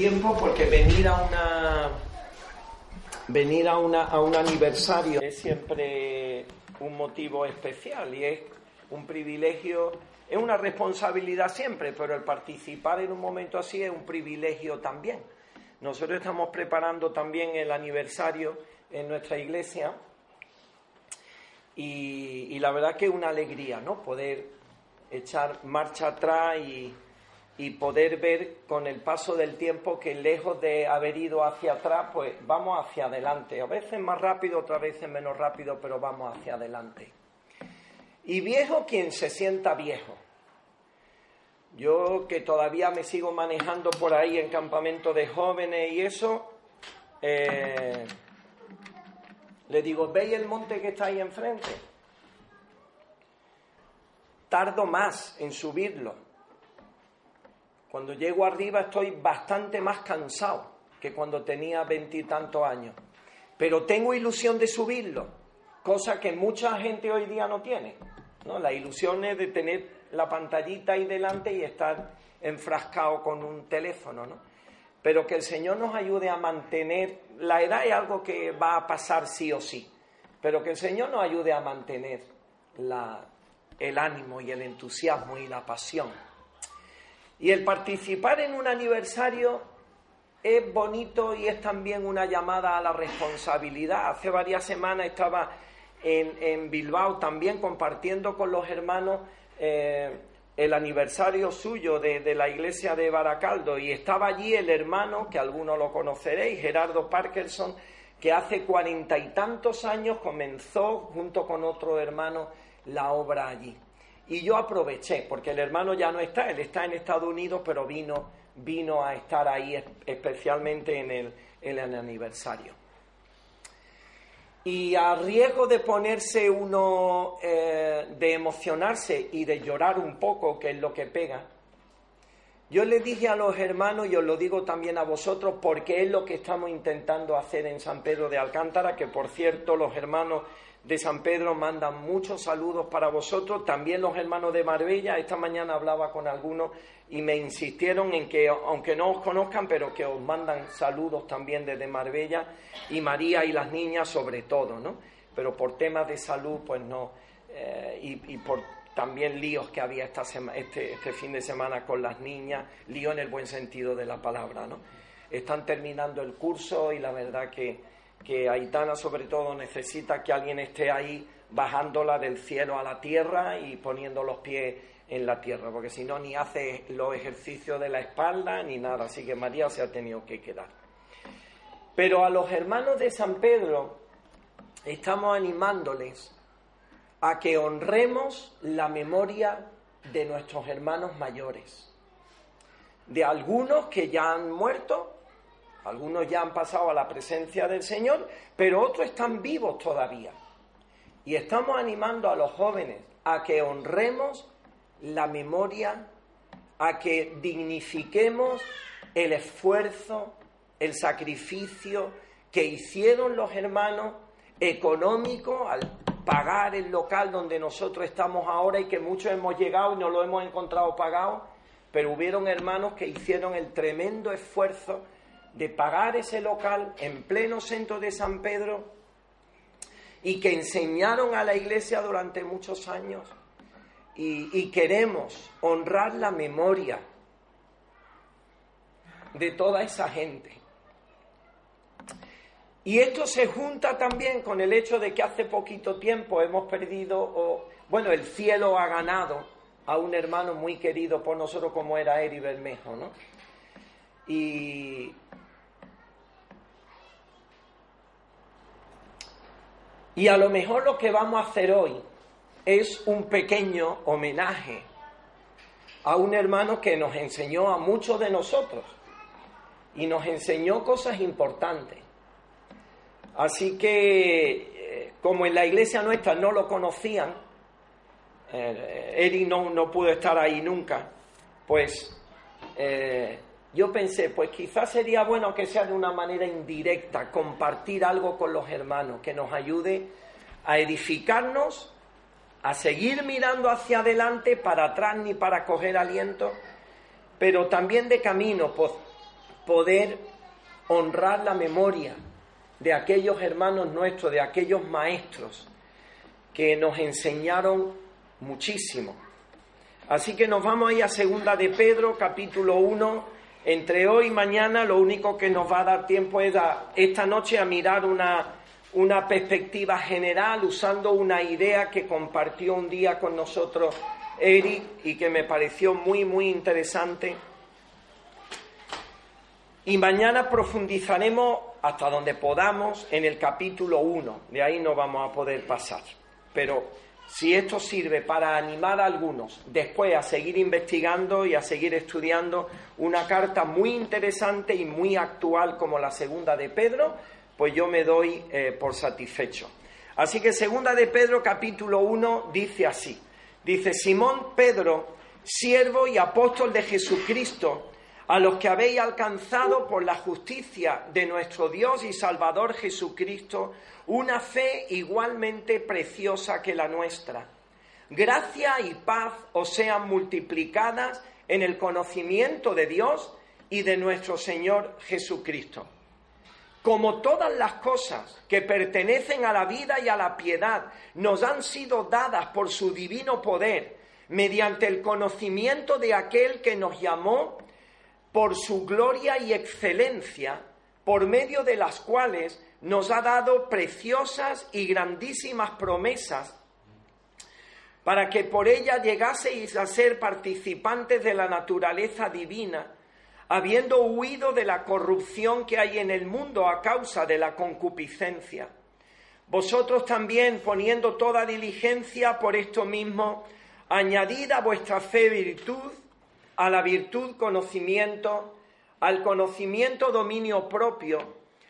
tiempo porque venir a una venir a, una, a un aniversario es siempre un motivo especial y es un privilegio, es una responsabilidad siempre, pero el participar en un momento así es un privilegio también. Nosotros estamos preparando también el aniversario en nuestra iglesia y, la verdad que es una alegría, ¿no? Poder echar marcha atrás y, y poder ver con el paso del tiempo que lejos de haber ido hacia atrás, pues vamos hacia adelante. A veces más rápido, otras veces menos rápido, pero vamos hacia adelante. Y viejo quien se sienta viejo. Yo que todavía me sigo manejando por ahí en campamento de jóvenes y eso, eh, le digo, ¿veis el monte que está ahí enfrente? Tardo más en subirlo cuando llego arriba estoy bastante más cansado que cuando tenía veintitantos años. Pero tengo ilusión de subirlo, cosa que mucha gente hoy día no tiene. ¿no? La ilusión es de tener la pantallita ahí delante y estar enfrascado con un teléfono. ¿no? Pero que el Señor nos ayude a mantener, la edad es algo que va a pasar sí o sí, pero que el Señor nos ayude a mantener el ánimo y el entusiasmo y la pasión y el participar en un aniversario es bonito y es también una llamada a la responsabilidad. Hace varias semanas estaba en, Bilbao también compartiendo con los hermanos eh, el aniversario suyo de, de, la iglesia de Baracaldo y estaba allí el hermano, que algunos lo conoceréis, Gerardo Parkerson, que hace cuarenta y tantos años comenzó junto con otro hermano la obra allí. Y yo aproveché, porque el hermano ya no está, él está en Estados Unidos, pero vino, vino a estar ahí especialmente en el, el aniversario. Y a riesgo de ponerse uno, eh, de emocionarse y de llorar un poco, que es lo que pega, yo le dije a los hermanos, y os lo digo también a vosotros, porque es lo que estamos intentando hacer en San Pedro de Alcántara, que por cierto los hermanos de San Pedro mandan muchos saludos para vosotros, también los hermanos de Marbella, esta mañana hablaba con algunos y me insistieron en que, aunque no os conozcan, pero que os mandan saludos también desde Marbella y María y las niñas sobre todo, ¿no? Pero por temas de salud, pues no, eh, y, por también líos que había esta este, este fin de semana con las niñas, lío en el buen sentido de la palabra, ¿no? Están terminando el curso y la verdad que que Aitana sobre todo necesita que alguien esté ahí bajándola del cielo a la tierra y poniendo los pies en la tierra, porque si no ni hace los ejercicios de la espalda ni nada, así que María se ha tenido que quedar. Pero a los hermanos de San Pedro estamos animándoles a que honremos la memoria de nuestros hermanos mayores, de algunos que ya han muerto algunos ya han pasado a la presencia del Señor, pero otros están vivos todavía. Y estamos animando a los jóvenes a que honremos la memoria, a que dignifiquemos el esfuerzo, el sacrificio que hicieron los hermanos económico al pagar el local donde nosotros estamos ahora y que muchos hemos llegado y no lo hemos encontrado pagado, pero hubieron hermanos que hicieron el tremendo esfuerzo de pagar ese local en pleno centro de San Pedro y que enseñaron a la iglesia durante muchos años y, queremos honrar la memoria de toda esa gente. Y esto se junta también con el hecho de que hace poquito tiempo hemos perdido, o, bueno, el cielo ha ganado a un hermano muy querido por nosotros como era Eri Bermejo, ¿no? Y, Y a lo mejor lo que vamos a hacer hoy es un pequeño homenaje a un hermano que nos enseñó a muchos de nosotros y nos enseñó cosas importantes. Así que, eh, como en la iglesia nuestra no lo conocían, eh, Eri no, no, pudo estar ahí nunca, pues eh, yo pensé, pues quizás sería bueno que sea de una manera indirecta, compartir algo con los hermanos, que nos ayude a edificarnos, a seguir mirando hacia adelante, para atrás ni para coger aliento, pero también de camino poder honrar la memoria de aquellos hermanos nuestros, de aquellos maestros que nos enseñaron muchísimo. Así que nos vamos a ir a segunda de Pedro, capítulo 1. Entre hoy y mañana lo único que nos va a dar tiempo es esta noche a mirar una, una perspectiva general usando una idea que compartió un día con nosotros Eric y que me pareció muy, muy interesante. Y mañana profundizaremos hasta donde podamos en el capítulo 1. De ahí no vamos a poder pasar. Pero si esto sirve para animar a algunos después a seguir investigando y a seguir estudiando una carta muy interesante y muy actual como la segunda de Pedro, pues yo me doy eh, por satisfecho. Así que segunda de Pedro capítulo 1 dice así. Dice Simón Pedro, siervo y apóstol de Jesucristo, a los que habéis alcanzado por la justicia de nuestro Dios y Salvador Jesucristo una fe igualmente preciosa que la nuestra. Gracia y paz os sean multiplicadas en el conocimiento de Dios y de nuestro Señor Jesucristo. Como todas las cosas que pertenecen a la vida y a la piedad nos han sido dadas por su divino poder, mediante el conocimiento de aquel que nos llamó por su gloria y excelencia, por medio de las cuales nos ha dado preciosas y grandísimas promesas para que por ella llegaseis a ser participantes de la naturaleza divina, habiendo huido de la corrupción que hay en el mundo a causa de la concupiscencia. Vosotros también, poniendo toda diligencia por esto mismo, añadid a vuestra fe virtud, a la virtud conocimiento, al conocimiento dominio propio,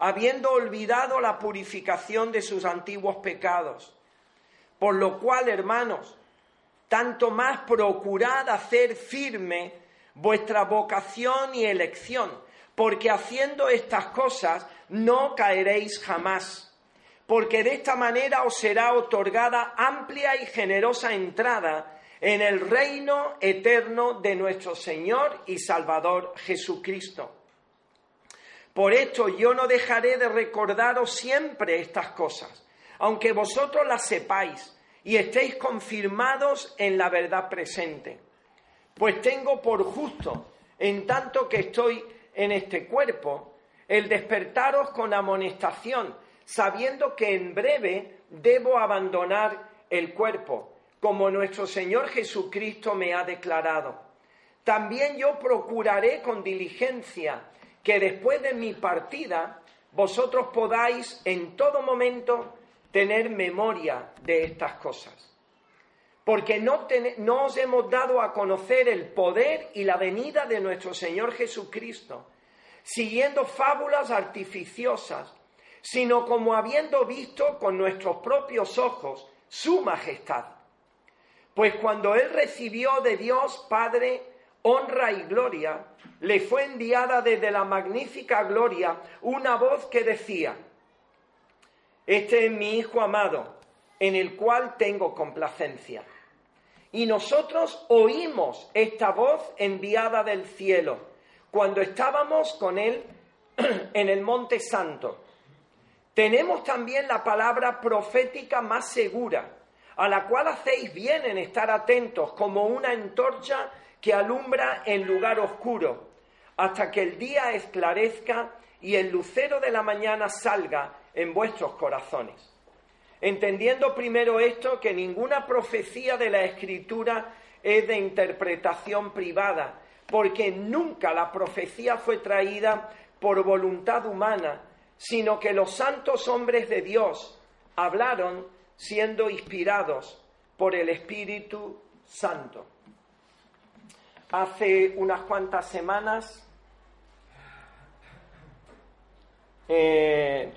habiendo olvidado la purificación de sus antiguos pecados. Por lo cual, hermanos, tanto más procurad hacer firme vuestra vocación y elección, porque haciendo estas cosas no caeréis jamás, porque de esta manera os será otorgada amplia y generosa entrada en el reino eterno de nuestro Señor y Salvador Jesucristo. Por esto yo no dejaré de recordaros siempre estas cosas, aunque vosotros las sepáis y estéis confirmados en la verdad presente. Pues tengo por justo, en tanto que estoy en este cuerpo, el despertaros con amonestación, sabiendo que en breve debo abandonar el cuerpo, como nuestro Señor Jesucristo me ha declarado. También yo procuraré con diligencia que después de mi partida vosotros podáis en todo momento tener memoria de estas cosas. Porque no, no, os hemos dado a conocer el poder y la venida de nuestro Señor Jesucristo, siguiendo fábulas artificiosas, sino como habiendo visto con nuestros propios ojos su majestad. Pues cuando Él recibió de Dios Padre honra y gloria, le fue enviada desde la magnífica gloria una voz que decía, Este es mi Hijo amado, en el cual tengo complacencia. Y nosotros oímos esta voz enviada del cielo cuando estábamos con Él en el Monte Santo. Tenemos también la palabra profética más segura, a la cual hacéis bien en estar atentos como una antorcha que alumbra en lugar oscuro, hasta que el día esclarezca y el lucero de la mañana salga en vuestros corazones. Entendiendo primero esto, que ninguna profecía de la Escritura es de interpretación privada, porque nunca la profecía fue traída por voluntad humana, sino que los santos hombres de Dios hablaron siendo inspirados por el Espíritu Santo. Hace unas cuantas semanas eh,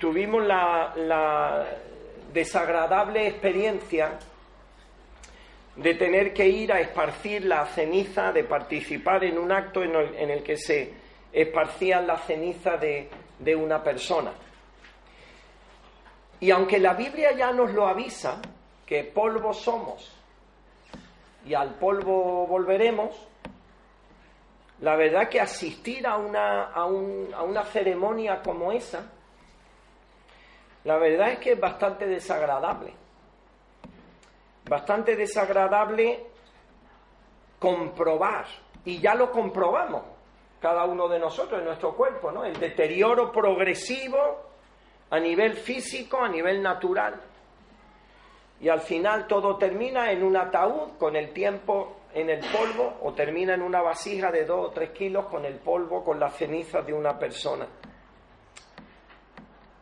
tuvimos la, desagradable experiencia de tener que ir a esparcir la ceniza, de participar en un acto en el, que se esparcían la ceniza de, de una persona. Y aunque la Biblia ya nos lo avisa, que polvo somos y al polvo volveremos, la verdad que asistir a una, a, a una ceremonia como esa, la verdad es que es bastante desagradable. Bastante desagradable comprobar, y ya lo comprobamos cada uno de nosotros en nuestro cuerpo, ¿no? El deterioro progresivo a nivel físico, a nivel natural. Y al final todo termina en un ataúd con el tiempo en el polvo o termina en una vasija de dos o tres kilos con el polvo, con las cenizas de una persona.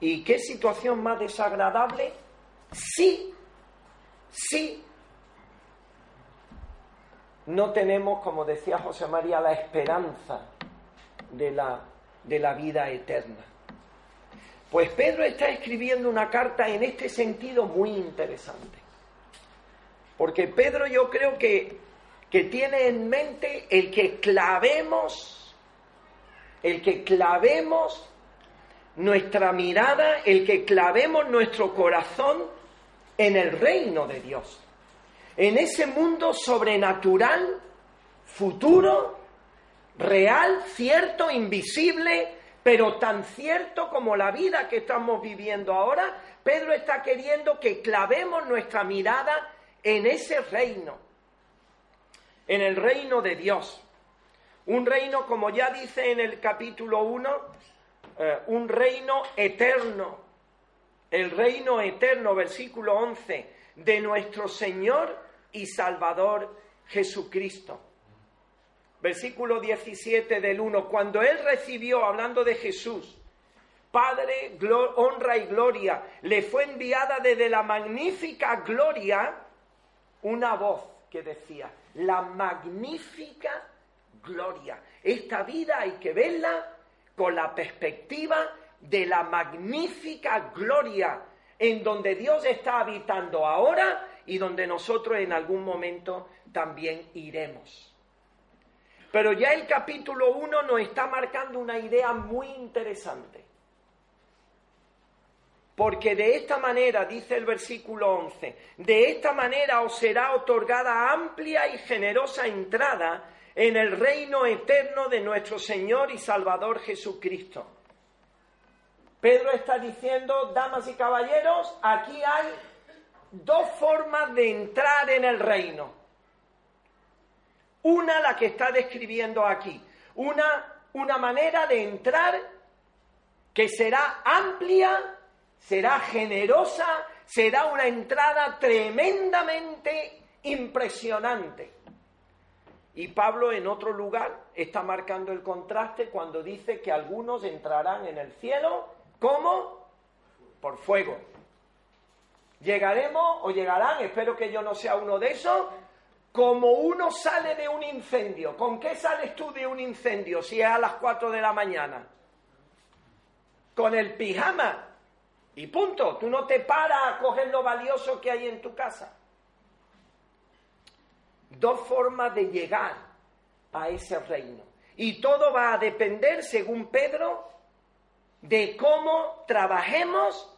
¿Y qué situación más desagradable? Sí, sí. No tenemos, como decía José María, la esperanza de la, de la vida eterna. Pues Pedro está escribiendo una carta en este sentido muy interesante. Porque Pedro yo creo que, que tiene en mente el que clavemos, el que clavemos nuestra mirada, el que clavemos nuestro corazón en el reino de Dios, en ese mundo sobrenatural, futuro, real, cierto, invisible, pero tan cierto como la vida que estamos viviendo ahora, Pedro está queriendo que clavemos nuestra mirada en ese reino, en el reino de Dios. Un reino, como ya dice en el capítulo 1, eh, un reino eterno, el reino eterno, versículo 11, de nuestro Señor y Salvador Jesucristo. Versículo 17 del 1, cuando Él recibió, hablando de Jesús, Padre, honra y gloria, le fue enviada desde la magnífica gloria una voz que decía, la magnífica gloria. Esta vida hay que verla con la perspectiva de la magnífica gloria en donde Dios está habitando ahora y donde nosotros en algún momento también iremos. Pero ya el capítulo 1 nos está marcando una idea muy interesante. Porque de esta manera, dice el versículo 11, de esta manera os será otorgada amplia y generosa entrada en el reino eterno de nuestro Señor y Salvador Jesucristo. Pedro está diciendo, damas y caballeros, aquí hay dos formas de entrar en el reino. Una la que está describiendo aquí, una, una manera de entrar que será amplia, será generosa, será una entrada tremendamente impresionante. Y Pablo en otro lugar está marcando el contraste cuando dice que algunos entrarán en el cielo como por fuego. Llegaremos o llegarán, espero que yo no sea uno de esos, como uno sale de un incendio. ¿Con qué sales tú de un incendio si es a las 4 de la mañana? Con el pijama. Y punto. Tú no te paras a coger lo valioso que hay en tu casa dos formas de llegar a ese reino. Y todo va a depender, según Pedro, de cómo trabajemos,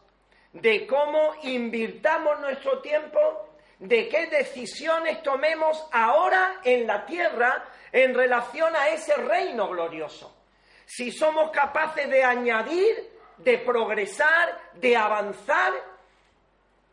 de cómo invirtamos nuestro tiempo, de qué decisiones tomemos ahora en la tierra en relación a ese reino glorioso. Si somos capaces de añadir, de progresar, de avanzar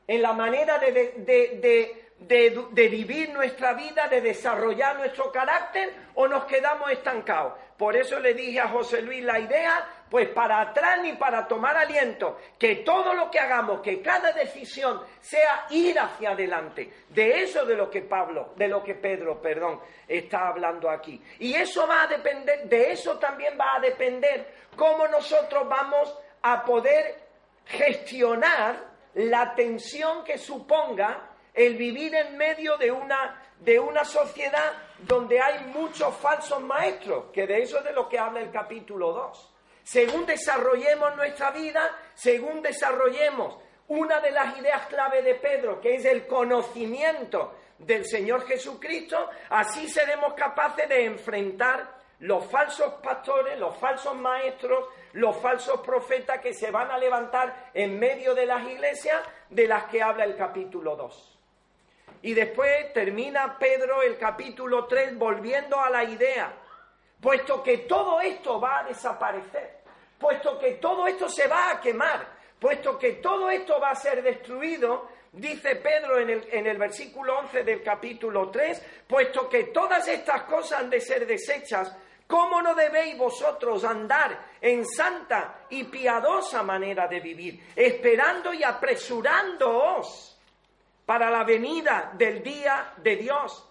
en la manera de, de de, vivir nuestra vida, de desarrollar nuestro carácter o nos quedamos estancados. Por eso le dije a José Luis la idea, pues para atrás ni para tomar aliento, que todo lo que hagamos, que cada decisión sea ir hacia adelante. De eso de lo que Pablo, de lo que Pedro, perdón, está hablando aquí. Y eso va a depender, de eso también va a depender cómo nosotros vamos a poder gestionar la tensión que suponga el vivir en medio de una, de una sociedad donde hay muchos falsos maestros, que de eso es de lo que habla el capítulo 2. Según desarrollemos nuestra vida, según desarrollemos una de las ideas clave de Pedro, que es el conocimiento del Señor Jesucristo, así seremos capaces de enfrentar los falsos pastores, los falsos maestros, los falsos profetas que se van a levantar en medio de las iglesias de las que habla el capítulo 2. Y después termina Pedro el capítulo 3 volviendo a la idea, puesto que todo esto va a desaparecer, puesto que todo esto se va a quemar, puesto que todo esto va a ser destruido, dice Pedro en el, en el versículo 11 del capítulo 3, puesto que todas estas cosas han de ser desechas, ¿Cómo no debéis vosotros andar en santa y piadosa manera de vivir, esperando y apresurándoos para la venida del día de Dios,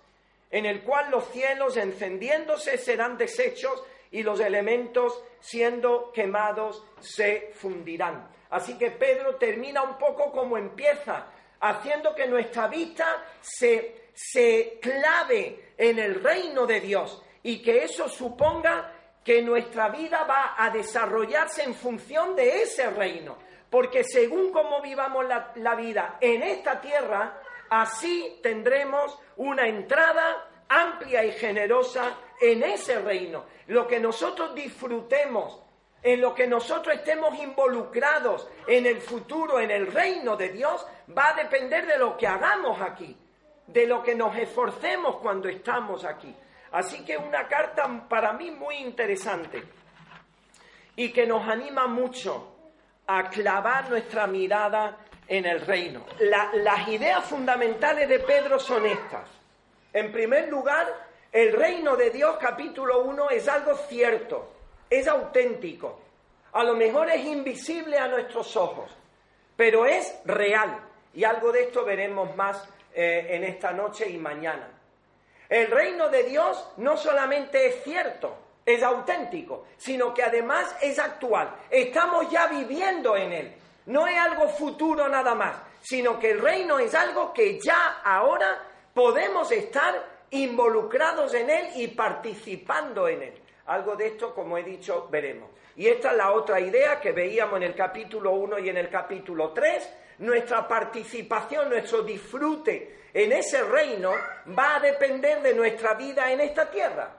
en el cual los cielos encendiéndose serán deshechos y los elementos siendo quemados se fundirán. Así que Pedro termina un poco como empieza, haciendo que nuestra vista se, se clave en el reino de Dios y que eso suponga que nuestra vida va a desarrollarse en función de ese reino. Porque según cómo vivamos la, vida en esta tierra, así tendremos una entrada amplia y generosa en ese reino. Lo que nosotros disfrutemos, en lo que nosotros estemos involucrados en el futuro, en el reino de Dios, va a depender de lo que hagamos aquí, de lo que nos esforcemos cuando estamos aquí. Así que una carta para mí muy interesante y que nos anima mucho a clavar nuestra mirada en el reino. las ideas fundamentales de Pedro son estas. En primer lugar, el reino de Dios, capítulo 1, es algo cierto, es auténtico. A lo mejor es invisible a nuestros ojos, pero es real. Y algo de esto veremos más eh, en esta noche y mañana. El reino de Dios no solamente es cierto, es auténtico, sino que además es actual. Estamos ya viviendo en él. No es algo futuro nada más, sino que el reino es algo que ya ahora podemos estar involucrados en él y participando en él. Algo de esto, como he dicho, veremos. Y esta es la otra idea que veíamos en el capítulo 1 y en el capítulo 3. Nuestra participación, nuestro disfrute en ese reino va a depender de nuestra vida en esta tierra.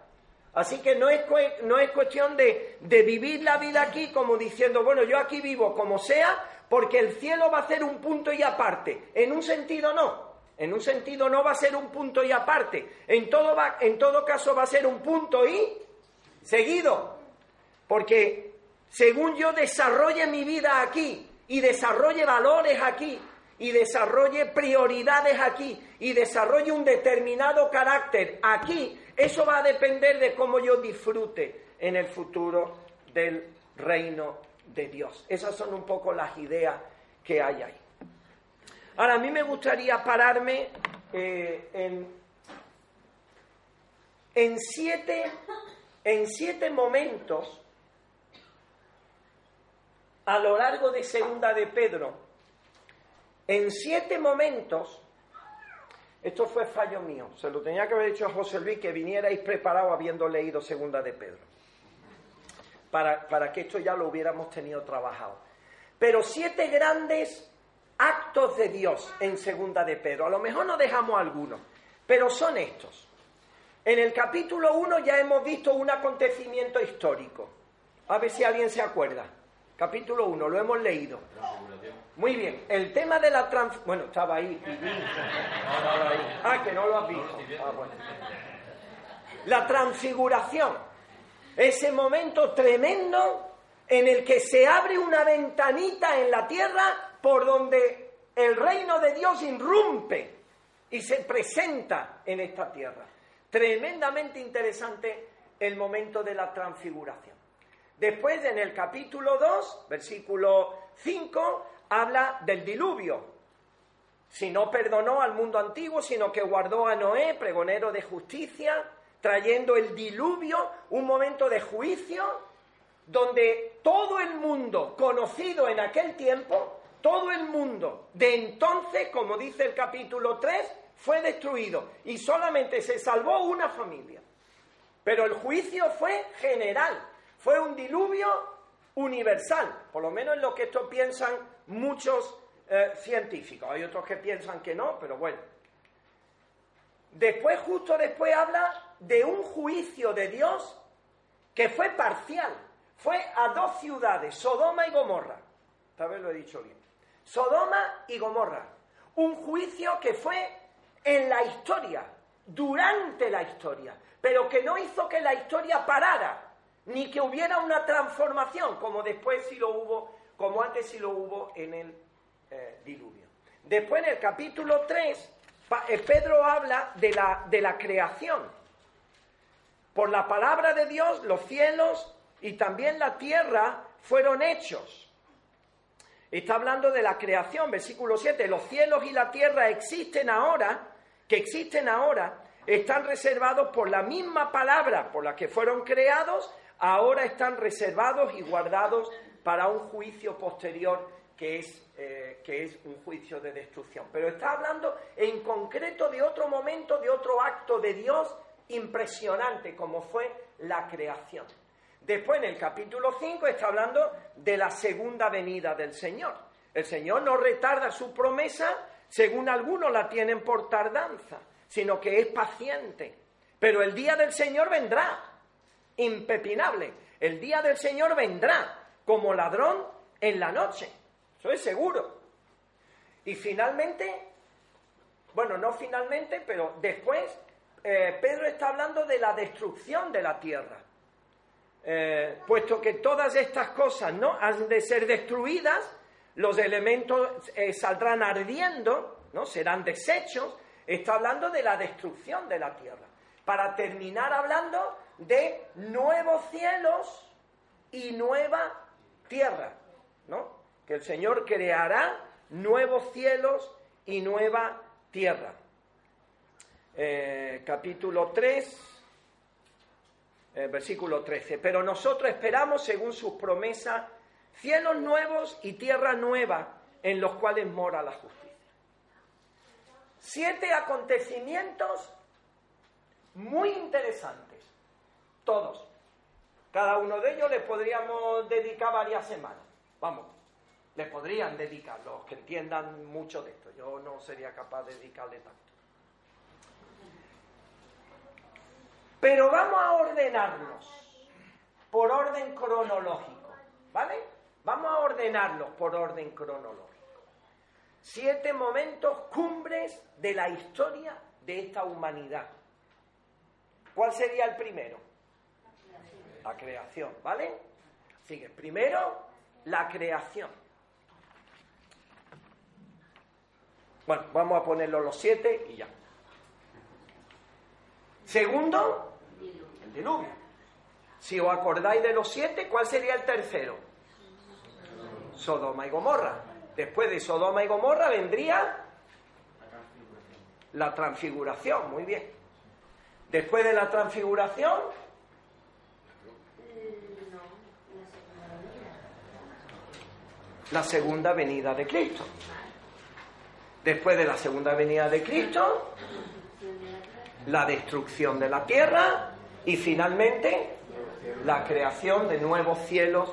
Así que no es, no es cuestión de, de vivir la vida aquí como diciendo, bueno, yo aquí vivo como sea, porque el cielo va a ser un punto y aparte. En un sentido no. En un sentido no va a ser un punto y aparte. En todo, va, en todo caso va a ser un punto y seguido. Porque según yo desarrolle mi vida aquí y desarrolle valores aquí y desarrolle prioridades aquí y desarrolle un determinado carácter aquí, eso va a depender de cómo yo disfrute en el futuro del reino de Dios. Esas son un poco las ideas que hay ahí. Ahora, a mí me gustaría pararme eh, en, en, siete, en siete momentos a lo largo de Segunda de Pedro, en siete momentos, esto fue fallo mío, se lo tenía que haber dicho a José Luis que vinierais preparado habiendo leído Segunda de Pedro para, que esto ya lo hubiéramos tenido trabajado. Pero siete grandes actos de Dios en segunda de Pedro. A lo mejor no dejamos algunos, pero son estos. En el capítulo 1 ya hemos visto un acontecimiento histórico. A ver si alguien se acuerda. Capítulo 1, lo hemos leído. Muy bien, el tema de la trans... Bueno, estaba ahí. Ah, que no lo has visto. Ah, la transfiguración ese momento tremendo en el que se abre una ventanita en la tierra por donde el reino de Dios irrumpe y se presenta en esta tierra. Tremendamente interesante el momento de la transfiguración. Después, en el capítulo 2, versículo 5, habla del diluvio. Si no perdonó al mundo antiguo, sino que guardó a Noé, pregonero de justicia, trayendo el diluvio, un momento de juicio, donde todo el mundo conocido en aquel tiempo, todo el mundo de entonces, como dice el capítulo 3, fue destruido y solamente se salvó una familia. Pero el juicio fue general, fue un diluvio universal, por lo menos en lo que esto piensan muchos eh, científicos. Hay otros que piensan que no, pero bueno. Después, justo después, habla de un juicio de Dios que fue parcial. Fue a dos ciudades, Sodoma y Gomorra. Tal vez lo he dicho bien. Sodoma y Gomorra. Un juicio que fue en la historia, durante la historia, pero que no hizo que la historia parara, ni que hubiera una transformación, como después sí lo hubo, como antes sí lo hubo en el eh, diluvio. Después en el capítulo 3, eh, Pedro habla de la, de la creación. Por la palabra de Dios, los cielos y también la tierra fueron hechos. Está hablando de la creación, versículo 7. Los cielos y la tierra existen ahora, que existen ahora, están reservados por la misma palabra por la que fueron creados, ahora están reservados y guardados para un juicio posterior que es, eh, que es un juicio de destrucción. Pero está hablando en concreto de otro momento, de otro acto de Dios impresionante, como fue la creación. Después, en el capítulo 5, está hablando de la segunda venida del Señor. El Señor no retarda su promesa, según algunos la tienen por tardanza, sino que es paciente. Pero el día del Señor vendrá, impepinable. El día del Señor vendrá como ladrón en la noche. Eso es seguro. Y finalmente, bueno, no finalmente, pero después, eh, Pedro está hablando de la destrucción de la tierra. Eh, puesto que todas estas cosas no han de ser destruidas, los elementos eh, saldrán ardiendo, ¿no? serán desechos. Está hablando de la destrucción de la tierra. Para terminar hablando de nuevos cielos y nueva tierra, ¿no? que el Señor creará nuevos cielos y nueva tierra. Eh, capítulo 3, eh, versículo 13. Pero nosotros esperamos, según sus promesas, cielos nuevos y tierra nueva en los cuales mora la justicia. Siete acontecimientos muy interesantes, todos. Cada uno de ellos le podríamos dedicar varias semanas. Vamos, le podrían dedicar, los que entiendan mucho de esto. Yo no sería capaz de dedicarle tanto. Pero vamos a ordenarlos por orden cronológico, ¿vale? Vamos a ordenarlos por orden cronológico. Siete momentos cumbres de la historia de esta humanidad. ¿Cuál sería el primero? La creación, ¿vale? Sigue. Primero, la creación. Bueno, vamos a ponerlo los siete y ya. Segundo, el diluvio. Si os acordáis de los siete, ¿cuál sería el tercero? Sodoma y Gomorra. Después de Sodoma y Gomorra vendría la transfiguración, muy bien. Después de la transfiguración, la segunda venida de Cristo después de la segunda venida de Cristo, la destrucción de la tierra y finalmente la creación de nuevos cielos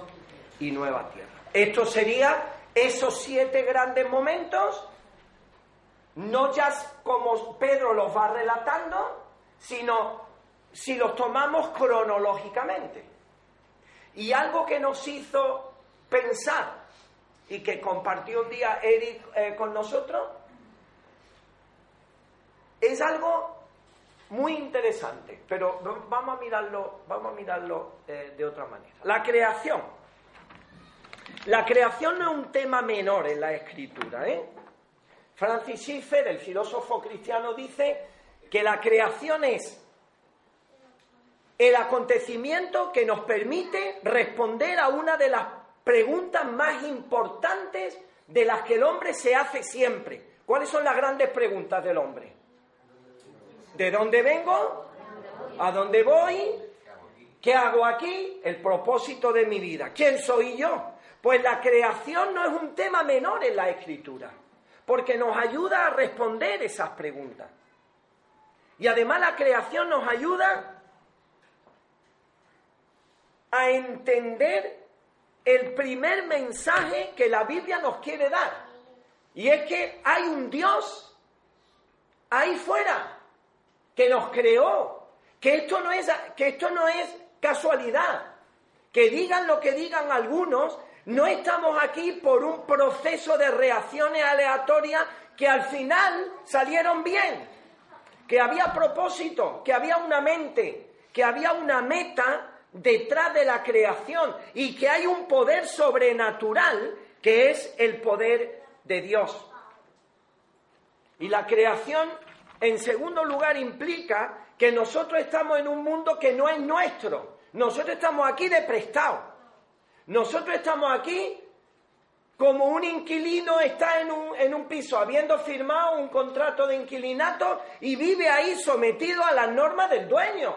y nueva tierra. Esto sería esos siete grandes momentos, no ya como Pedro los va relatando, sino si los tomamos cronológicamente. Y algo que nos hizo pensar y que compartió un día Eric eh, con nosotros es algo muy interesante, pero vamos a mirarlo, vamos a mirarlo eh, de otra manera. La creación. La creación no es un tema menor en la escritura, ¿eh? Francis Schiffer, el filósofo cristiano, dice que la creación es el acontecimiento que nos permite responder a una de las preguntas más importantes de las que el hombre se hace siempre. ¿Cuáles son las grandes preguntas del hombre? ¿De dónde vengo? ¿A dónde voy? ¿Qué hago aquí? El propósito de mi vida. ¿Quién soy yo? Pues la creación no es un tema menor en la escritura, porque nos ayuda a responder esas preguntas. Y además la creación nos ayuda a entender el primer mensaje que la Biblia nos quiere dar. Y es que hay un Dios ahí fuera que nos creó, que esto no es, que esto no es casualidad. Que digan lo que digan algunos, no estamos aquí por un proceso de reacciones aleatorias que al final salieron bien, que había propósito, que había una mente, que había una meta detrás de la creación y que hay un poder sobrenatural que es el poder de Dios. Y la creación, en segundo lugar, implica que nosotros estamos en un mundo que no es nuestro. Nosotros estamos aquí de prestado. Nosotros estamos aquí como un inquilino está en un, en un piso habiendo firmado un contrato de inquilinato y vive ahí sometido a las normas del dueño.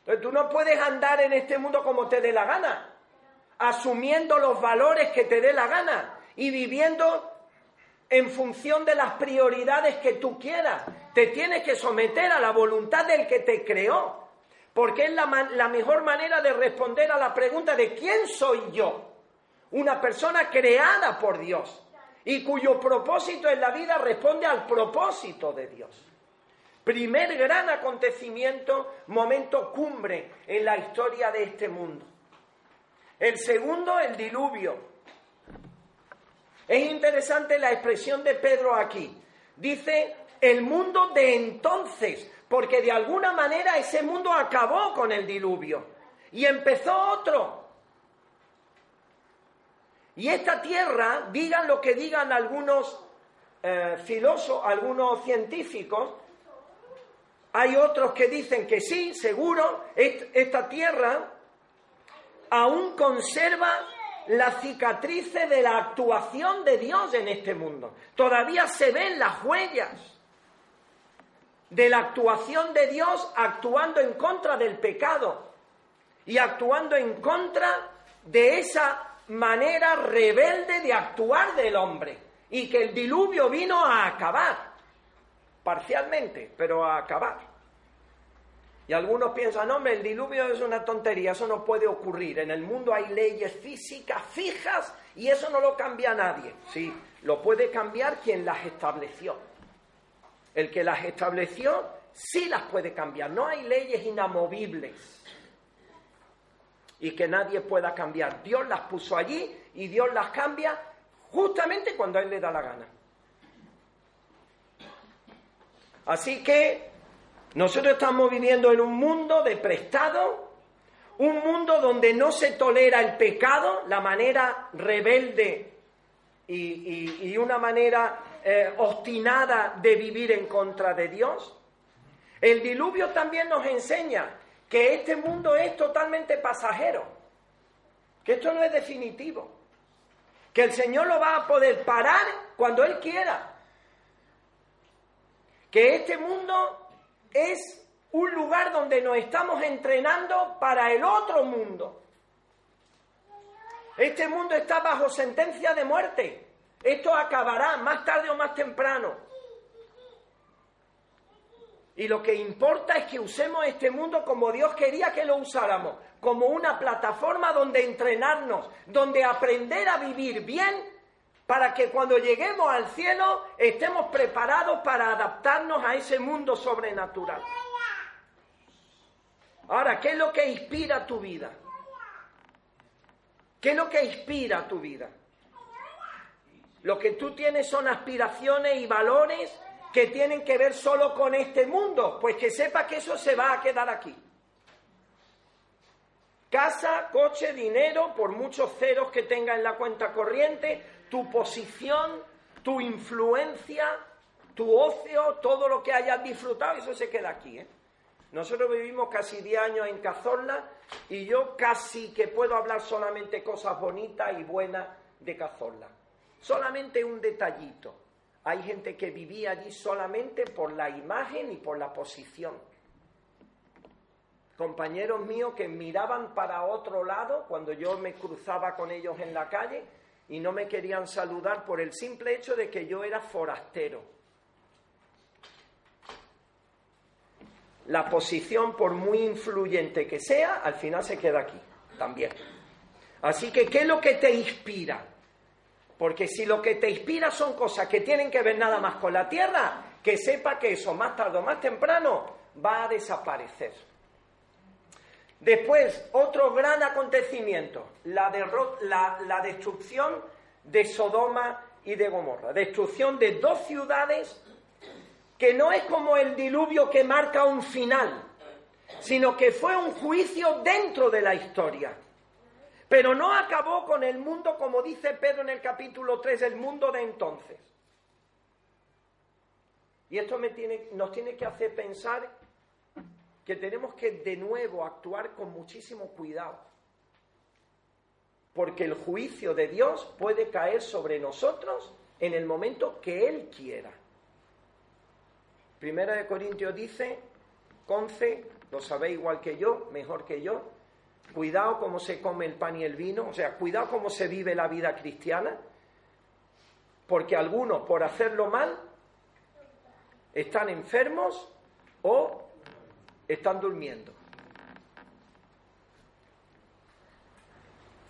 Entonces tú no puedes andar en este mundo como te dé la gana, asumiendo los valores que te dé la gana y viviendo en función de las prioridades que tú quieras. Te tienes que someter a la voluntad del que te creó, porque es la, mejor manera de responder a la pregunta de quién soy yo. Una persona creada por Dios y cuyo propósito en la vida responde al propósito de Dios. Primer gran acontecimiento, momento cumbre en la historia de este mundo. El segundo, el diluvio. Es interesante la expresión de Pedro aquí. Dice el mundo de entonces, porque de alguna manera ese mundo acabó con el diluvio y empezó otro. Y esta tierra, digan lo que digan algunos eh, filósofos, algunos científicos, hay otros que dicen que sí, seguro, esta tierra aún conserva las cicatrices de la actuación de Dios en este mundo. Todavía se ven las huellas de la actuación de Dios actuando en contra del pecado y actuando en contra de esa manera rebelde de actuar del hombre y que el diluvio vino a acabar parcialmente, pero a acabar. Y algunos piensan, hombre, el diluvio es una tontería, eso no puede ocurrir. En el mundo hay leyes físicas fijas y eso no lo cambia nadie. Sí, lo puede cambiar quien las estableció. El que las estableció sí las puede cambiar. No hay leyes inamovibles y que nadie pueda cambiar. Dios las puso allí y Dios las cambia justamente cuando a Él le da la gana. Así que nosotros estamos viviendo en un mundo de prestado, un mundo donde no se tolera el pecado, la manera rebelde y, una manera eh, obstinada de vivir en contra de Dios. El diluvio también nos enseña que este mundo es totalmente pasajero, que esto no es definitivo, que el Señor lo va a poder parar cuando Él quiera que este mundo es un lugar donde nos estamos entrenando para el otro mundo. Este mundo está bajo sentencia de muerte. Esto acabará más tarde o más temprano. Y lo que importa es que usemos este mundo como Dios quería que lo usáramos, como una plataforma donde entrenarnos, donde aprender a vivir bien para que cuando lleguemos al cielo estemos preparados para adaptarnos a ese mundo sobrenatural. Ahora, ¿qué es lo que inspira tu vida? ¿Qué es lo que inspira tu vida? Lo que tú tienes son aspiraciones y valores que tienen que ver solo con este mundo, pues que sepa que eso se va a quedar aquí. Casa, coche, dinero, por muchos ceros que tenga en la cuenta corriente, tu posición, tu influencia, tu ocio, todo lo que hayas disfrutado, eso se queda aquí. ¿eh? Nosotros vivimos casi 10 años en Cazorla y yo casi que puedo hablar solamente cosas bonitas y buenas de Cazorla. Solamente un detallito. Hay gente que vivía allí solamente por la imagen y por la posición. Compañeros míos que miraban para otro lado cuando yo me cruzaba con ellos en la calle y no me querían saludar por el simple hecho de que yo era forastero. La posición, por muy influyente que sea, al final se queda aquí, también. Así que, ¿qué es lo que te inspira? Porque si lo que te inspira son cosas que tienen que ver nada más con la tierra, que sepa que eso más tarde o más temprano va a desaparecer. Después, otro gran acontecimiento, la, la, destrucción de Sodoma y de Gomorra. Destrucción de dos ciudades que no es como el diluvio que marca un final, sino que fue un juicio dentro de la historia. Pero no acabó con el mundo, como dice Pedro en el capítulo 3, el mundo de entonces. Y esto me tiene, nos tiene que hacer pensar que tenemos que de nuevo actuar con muchísimo cuidado. Porque el juicio de Dios puede caer sobre nosotros en el momento que Él quiera. Primera de Corintios dice, Conce, lo sabéis igual que yo, mejor que yo, cuidado cómo se come el pan y el vino, o sea, cuidado cómo se vive la vida cristiana, porque algunos por hacerlo mal están enfermos o están durmiendo.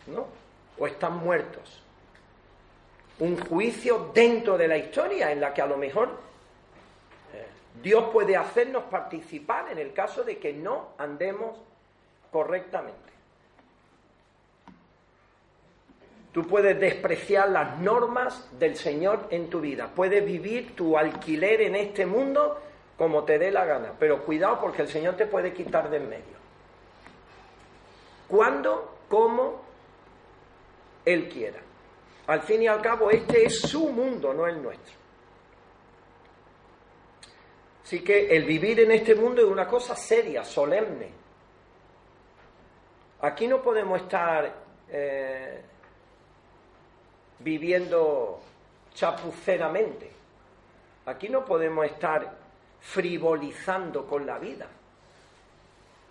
¿No? O están muertos. Un juicio dentro de la historia en la que a lo mejor eh, Dios puede hacernos participar en el caso de que no andemos correctamente. Tú puedes despreciar las normas del Señor en tu vida. Puedes vivir tu alquiler en este mundo como te dé la gana. Pero cuidado porque el Señor te puede quitar de en medio. Cuando, cómo Él quiera. Al fin y al cabo, este es su mundo, no el nuestro. Así que el vivir en este mundo es una cosa seria, solemne. Aquí no podemos estar eh, viviendo chapuceramente. Aquí no podemos estar frivolizando con la vida.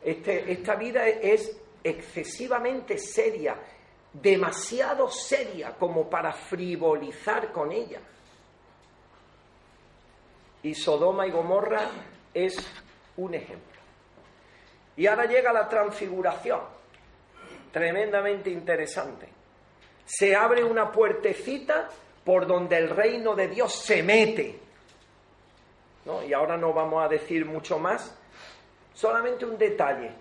Este, esta vida es excesivamente seria, demasiado seria como para frivolizar con ella. Y Sodoma y Gomorra es un ejemplo. Y ahora llega la transfiguración, tremendamente interesante. Se abre una puertecita por donde el reino de Dios se mete y ahora no vamos a decir mucho más, solamente un detalle.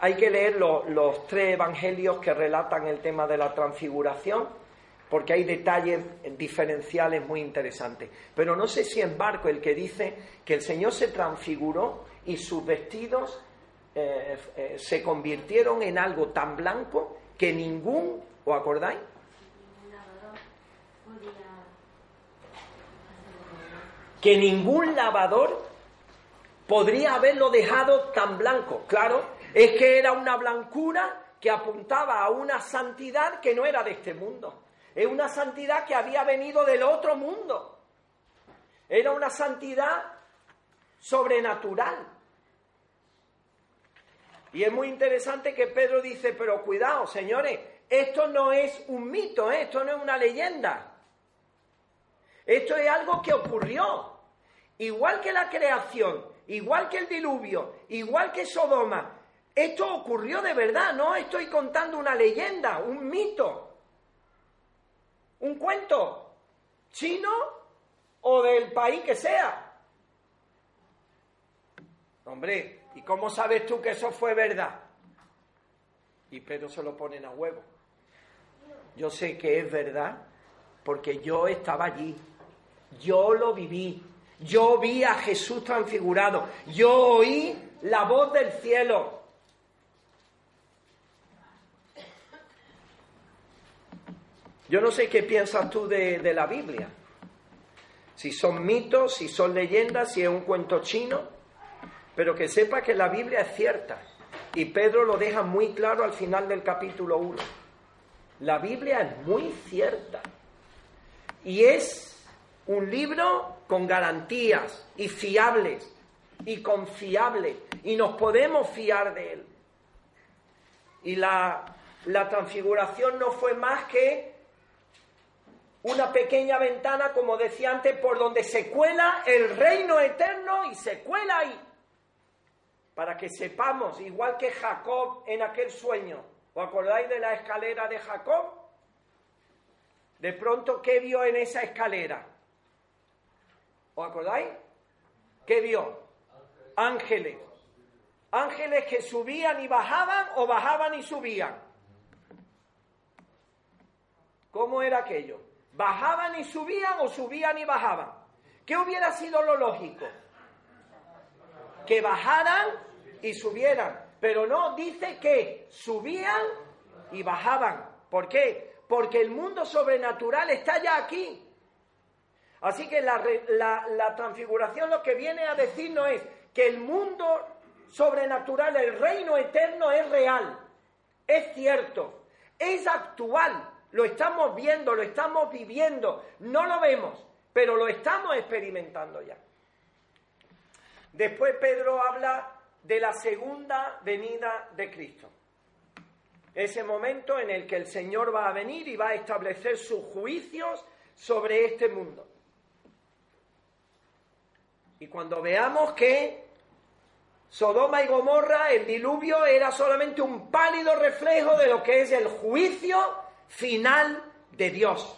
Hay que leer los tres evangelios que relatan el tema de la transfiguración, porque hay detalles diferenciales muy interesantes. Pero no sé si es Barco el que dice que el Señor se transfiguró y sus vestidos eh, eh, se convirtieron en algo tan blanco que ningún, ¿os acordáis? Que ningún lavador podría haberlo dejado tan blanco. Claro, es que era una blancura que apuntaba a una santidad que no era de este mundo. Es una santidad que había venido del otro mundo. Era una santidad sobrenatural. Y es muy interesante que Pedro dice, pero cuidado, señores, esto no es un mito, ¿eh? esto no es una leyenda. Esto es algo que ocurrió. Igual que la creación, igual que el diluvio, igual que Sodoma. Esto ocurrió de verdad, no estoy contando una leyenda, un mito, un cuento chino o del país que sea. Hombre, ¿y cómo sabes tú que eso fue verdad? Y Pedro se lo ponen a huevo. Yo sé que es verdad porque yo estaba allí, yo lo viví, yo vi a Jesús transfigurado, yo oí la voz del cielo. Yo no sé qué piensas tú de, de la Biblia. Si son mitos, si son leyendas, si es un cuento chino, pero que sepa que la Biblia es cierta. Y Pedro lo deja muy claro al final del capítulo 1. La Biblia es muy cierta. Y es un libro con garantías y fiables y confiable. Y nos podemos fiar de él. Y la, la transfiguración no fue más que una pequeña ventana, como decía antes, por donde se cuela el reino eterno y se cuela ahí. Para que sepamos, igual que Jacob en aquel sueño, ¿os acordáis de la escalera de Jacob? De pronto, ¿qué vio en esa escalera? ¿Os acordáis? ¿Qué vio? Ángeles. Ángeles que subían y bajaban o bajaban y subían. ¿Cómo era aquello? ¿Bajaban y subían o subían y bajaban? ¿Qué hubiera sido lo lógico? Que bajaran y subieran. Pero no, dice que subían y bajaban. ¿Por qué? Porque el mundo sobrenatural está ya aquí. Así que la, transfiguración lo que viene a decirnos es que el mundo sobrenatural, el reino eterno es real, es cierto, es actual. Lo estamos viendo, lo estamos viviendo, no lo vemos, pero lo estamos experimentando ya. Después Pedro habla de la segunda venida de Cristo. Ese momento en el que el Señor va a venir y va a establecer sus juicios sobre este mundo. Y cuando veamos que Sodoma y Gomorra, el diluvio, era solamente un pálido reflejo de lo que es el juicio final de Dios.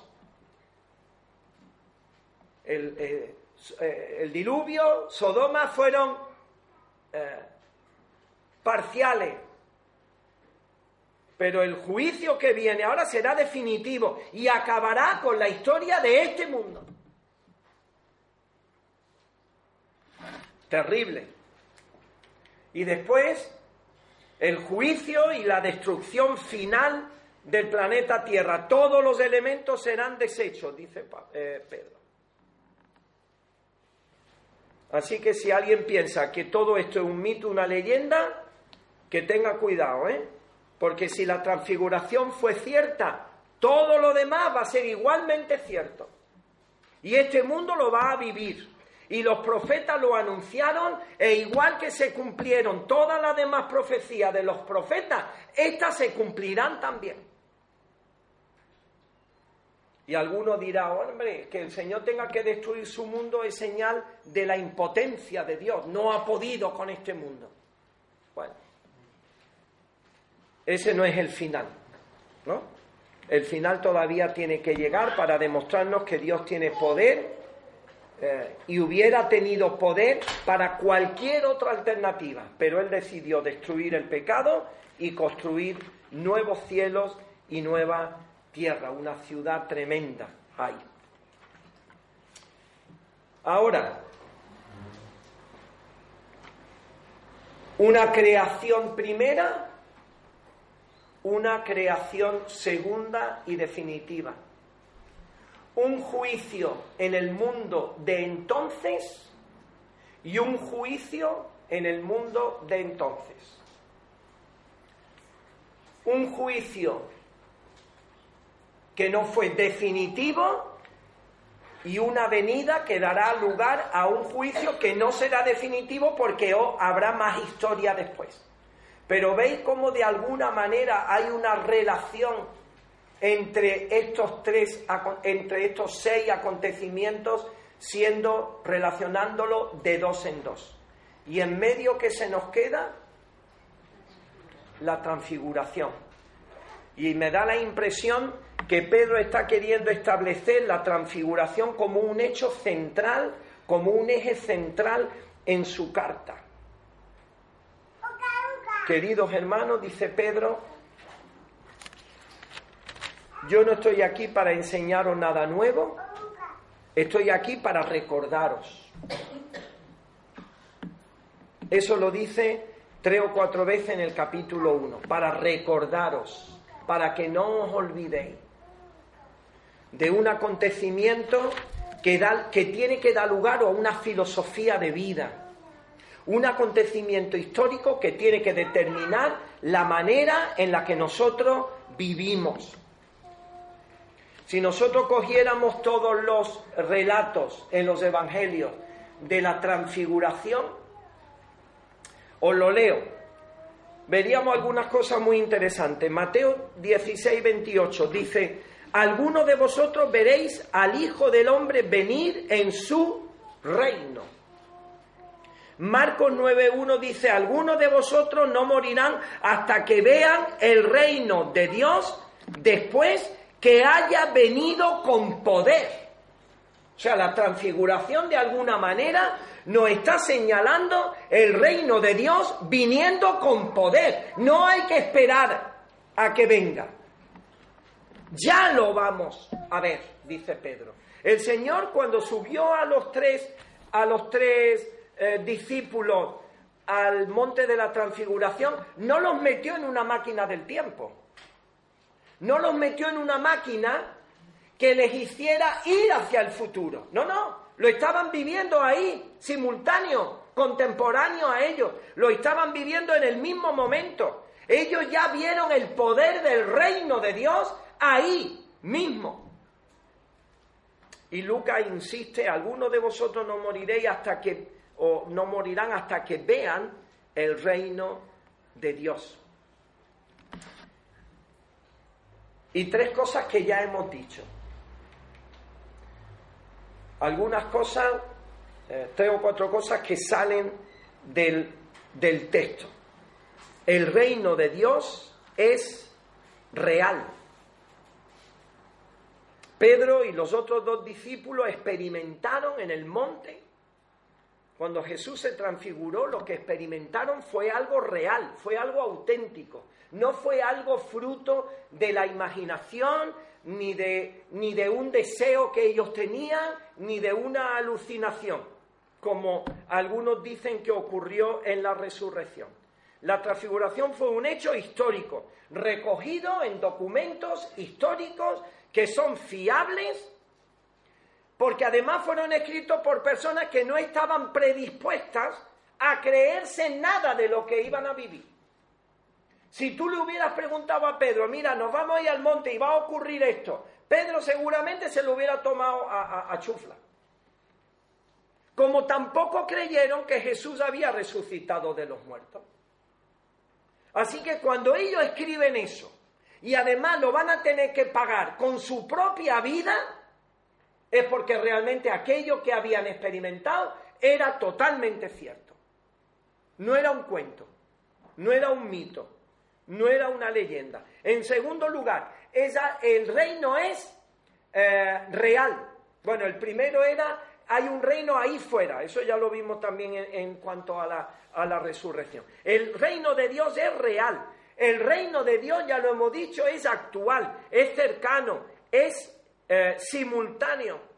El, eh, eh, diluvio, Sodoma fueron eh, parciales, pero el juicio que viene ahora será definitivo y acabará con la historia de este mundo. Terrible. Y después el juicio y la destrucción final del planeta Tierra. Todos los elementos serán desechos, dice eh, Pedro. Así que si alguien piensa que todo esto es un mito, una leyenda, que tenga cuidado, ¿eh? Porque si la transfiguración fue cierta, todo lo demás va a ser igualmente cierto. Y este mundo lo va a vivir. Y los profetas lo anunciaron e igual que se cumplieron todas las demás profecías de los profetas, estas se cumplirán también. Y alguno dirá, hombre, que el Señor tenga que destruir su mundo es señal de la impotencia de Dios. No ha podido con este mundo. Bueno, ese no es el final, ¿no? El final todavía tiene que llegar para demostrarnos que Dios tiene poder eh, y hubiera tenido poder para cualquier otra alternativa, pero Él decidió destruir el pecado y construir nuevos cielos y nueva tierra, una ciudad tremenda hay. Ahora, una creación primera, una creación segunda y definitiva. Un juicio en el mundo de entonces y un juicio en el mundo de entonces. Un juicio que no fue definitivo y una venida que dará lugar a un juicio que no será definitivo porque habrá más historia después. Pero veis cómo de alguna manera hay una relación entre estos tres, entre estos seis acontecimientos, siendo relacionándolo de dos en dos. Y en medio que se nos queda la transfiguración. Y me da la impresión que Pedro está queriendo establecer la transfiguración como un hecho central, como un eje central en su carta. Queridos hermanos, dice Pedro, yo no estoy aquí para enseñaros nada nuevo, estoy aquí para recordaros. Eso lo dice tres o cuatro veces en el capítulo 1, para recordaros, para que no os olvidéis. de un acontecimiento que, da, que tiene que dar lugar a una filosofía de vida, un acontecimiento histórico que tiene que determinar la manera en la que nosotros vivimos. Si nosotros cogiéramos todos los relatos en los evangelios de la transfiguración, os lo leo, veríamos algunas cosas muy interesantes. Mateo 16, 28 dice, algunos de vosotros veréis al Hijo del Hombre venir en su reino. Marcos 9.1 dice, algunos de vosotros no morirán hasta que vean el reino de Dios después que haya venido con poder. O sea, la transfiguración de alguna manera nos está señalando el reino de Dios viniendo con poder. No hay que esperar a que venga. Ya lo vamos a ver, dice Pedro. El Señor cuando subió a los tres, a los tres eh, discípulos al monte de la transfiguración, no los metió en una máquina del tiempo. No los metió en una máquina que les hiciera ir hacia el futuro. No, no, lo estaban viviendo ahí, simultáneo, contemporáneo a ellos. Lo estaban viviendo en el mismo momento. Ellos ya vieron el poder del reino de Dios ahí mismo. Y Lucas insiste, algunos de vosotros no moriréis hasta que, o no morirán hasta que vean el reino de Dios. Y tres cosas que ya hemos dicho algunas cosas, eh, tres o cuatro cosas que salen del, del texto. El reino de Dios es real. Pedro y los otros dos discípulos experimentaron en el monte, cuando Jesús se transfiguró, lo que experimentaron fue algo real, fue algo auténtico, no fue algo fruto de la imaginación, ni de, ni de un deseo que ellos tenían, ni de una alucinación, como algunos dicen que ocurrió en la resurrección. La transfiguración fue un hecho histórico, recogido en documentos históricos que son fiables, porque además fueron escritos por personas que no estaban predispuestas a creerse nada de lo que iban a vivir. Si tú le hubieras preguntado a Pedro, mira, nos vamos a ir al monte y va a ocurrir esto, Pedro seguramente se lo hubiera tomado a, chufla. Como tampoco creyeron que Jesús había resucitado de los muertos. Así que cuando ellos escriben eso, y además lo van a tener que pagar con su propia vida, es porque realmente aquello que habían experimentado era totalmente cierto. No era un cuento, no era un mito, no era una leyenda. En segundo lugar, el reino es eh, real. Bueno, el primero era, hay un reino ahí fuera, eso ya lo vimos también en, cuanto a la, a la resurrección. El reino de Dios es real, el reino de Dios, ya lo hemos dicho, es actual, es cercano, es eh, simultáneo.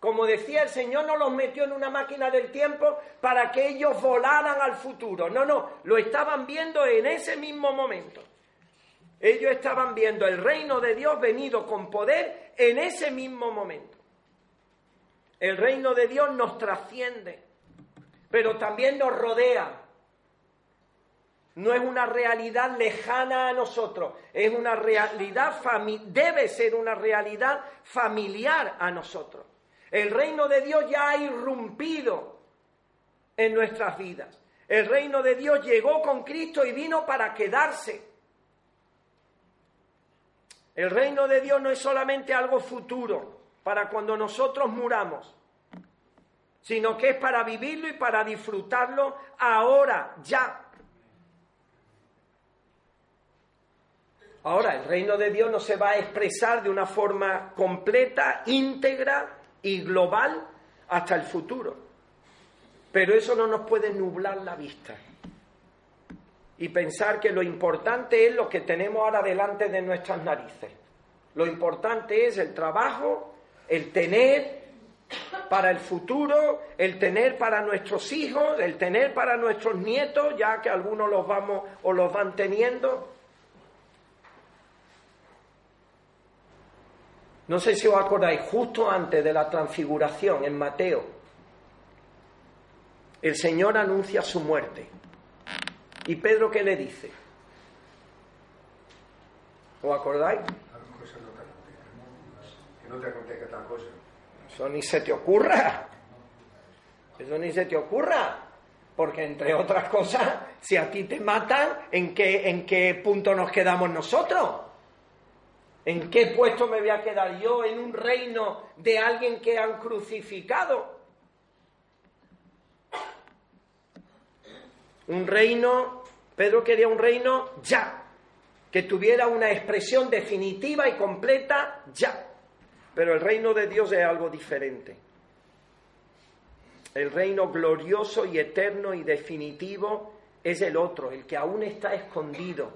Como decía el Señor, no los metió en una máquina del tiempo para que ellos volaran al futuro. No, no, lo estaban viendo en ese mismo momento. Ellos estaban viendo el reino de Dios venido con poder en ese mismo momento. El reino de Dios nos trasciende, pero también nos rodea. No es una realidad lejana a nosotros, es una realidad, debe ser una realidad familiar a nosotros. El reino de Dios ya ha irrumpido en nuestras vidas. El reino de Dios llegó con Cristo y vino para quedarse. El reino de Dios no es solamente algo futuro, para cuando nosotros muramos, sino que es para vivirlo y para disfrutarlo ahora, ya. Ahora, el reino de Dios no se va a expresar de una forma completa, íntegra, y global hasta el futuro. Pero eso no nos puede nublar la vista y pensar que lo importante es lo que tenemos ahora delante de nuestras narices. Lo importante es el trabajo, el tener para el futuro, el tener para nuestros hijos, el tener para nuestros nietos, ya que algunos los vamos o los van teniendo. No sé si os acordáis, justo antes de la transfiguración en Mateo, el Señor anuncia su muerte. ¿Y Pedro qué le dice? ¿Os acordáis? Que no te acontezca tal cosa. Eso ni se te ocurra. Eso ni se te ocurra. Porque entre otras cosas, si a ti te matan, ¿en qué, en qué punto nos quedamos nosotros? ¿En qué puesto me voy a quedar yo? ¿En un reino de alguien que han crucificado? Un reino, Pedro quería un reino ya, que tuviera una expresión definitiva y completa ya. Pero el reino de Dios es algo diferente. El reino glorioso y eterno y definitivo es el otro, el que aún está escondido,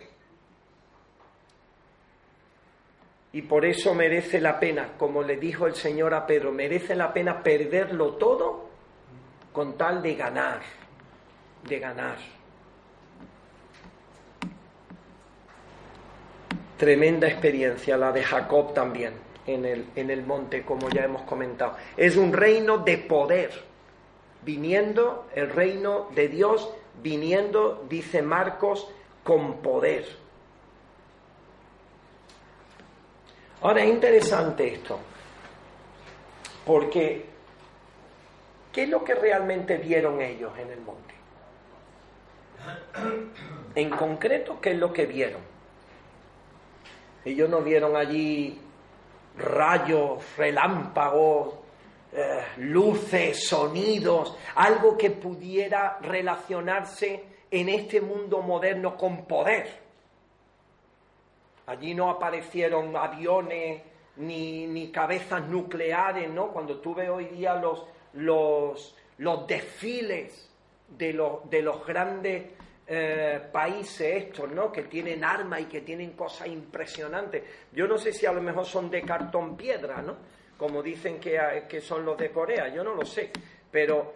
Y por eso merece la pena, como le dijo el Señor a Pedro, merece la pena perderlo todo con tal de ganar, de ganar. Tremenda experiencia la de Jacob también en el, en el monte, como ya hemos comentado. Es un reino de poder, viniendo el reino de Dios, viniendo, dice Marcos, con poder. Ahora es interesante esto, porque ¿qué es lo que realmente vieron ellos en el monte? En concreto, ¿qué es lo que vieron? Ellos no vieron allí rayos, relámpagos, eh, luces, sonidos, algo que pudiera relacionarse en este mundo moderno con poder. Allí no aparecieron aviones ni, cabezas nucleares, ¿no? Cuando tú ves hoy día los, los, los desfiles de los, de los grandes eh, países estos, ¿no? Que tienen armas y que tienen cosas impresionantes. Yo no sé si a lo mejor son de cartón piedra, ¿no? Como dicen que, que son los de Corea, yo no lo sé. Pero,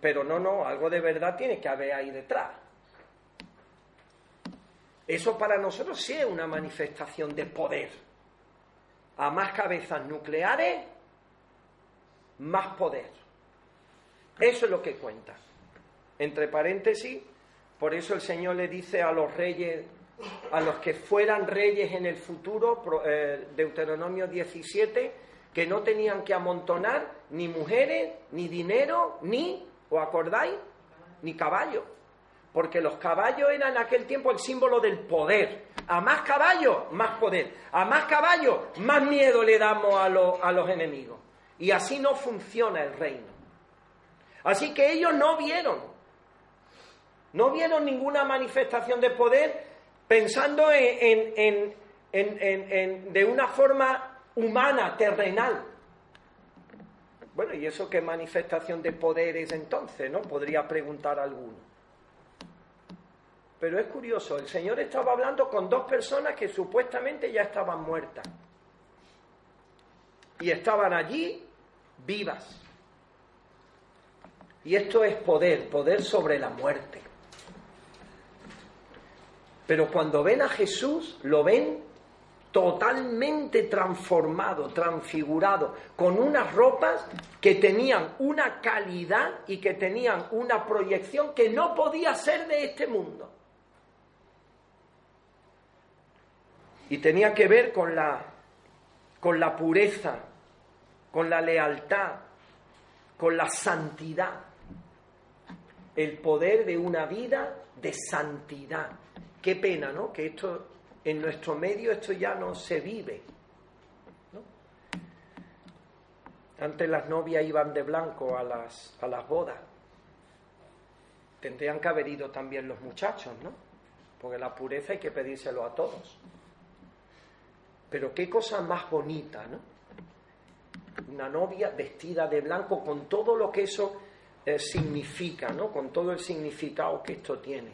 pero no, no, algo de verdad tiene que haber ahí detrás. Eso para nosotros sí es una manifestación de poder. A más cabezas nucleares, más poder. Eso es lo que cuenta. Entre paréntesis, por eso el Señor le dice a los reyes, a los que fueran reyes en el futuro, eh, Deuteronomio 17, que no tenían que amontonar ni mujeres, ni dinero, ni, ¿os acordáis? Ni caballos porque los caballos eran en aquel tiempo el símbolo del poder. A más caballos, más poder. A más caballos, más miedo le damos a, los enemigos. Y así no funciona el reino. Así que ellos no vieron, no vieron ninguna manifestación de poder pensando en, en, de una forma humana, terrenal. Bueno, ¿y eso qué manifestación de poder es entonces? ¿No? Podría preguntar alguno. Pero es curioso, el Señor estaba hablando con dos personas que supuestamente ya estaban muertas. Y estaban allí vivas. Y esto es poder, poder sobre la muerte. Pero cuando ven a Jesús, lo ven totalmente transformado, transfigurado, con unas ropas que tenían una calidad y que tenían una proyección que no podía ser de este mundo. Y tenía que ver con la, con la pureza, con la lealtad, con la santidad. El poder de una vida de santidad. Qué pena, ¿no? Que esto en nuestro medio esto ya no se vive. Antes las novias iban de blanco a las, a las bodas. Tendrían que haber ido también los muchachos, ¿no? Porque la pureza hay que pedírselo a todos. Pero qué cosa más bonita, ¿no? Una novia vestida de blanco con todo lo que eso eh, significa, ¿no? Con todo el significado que esto tiene.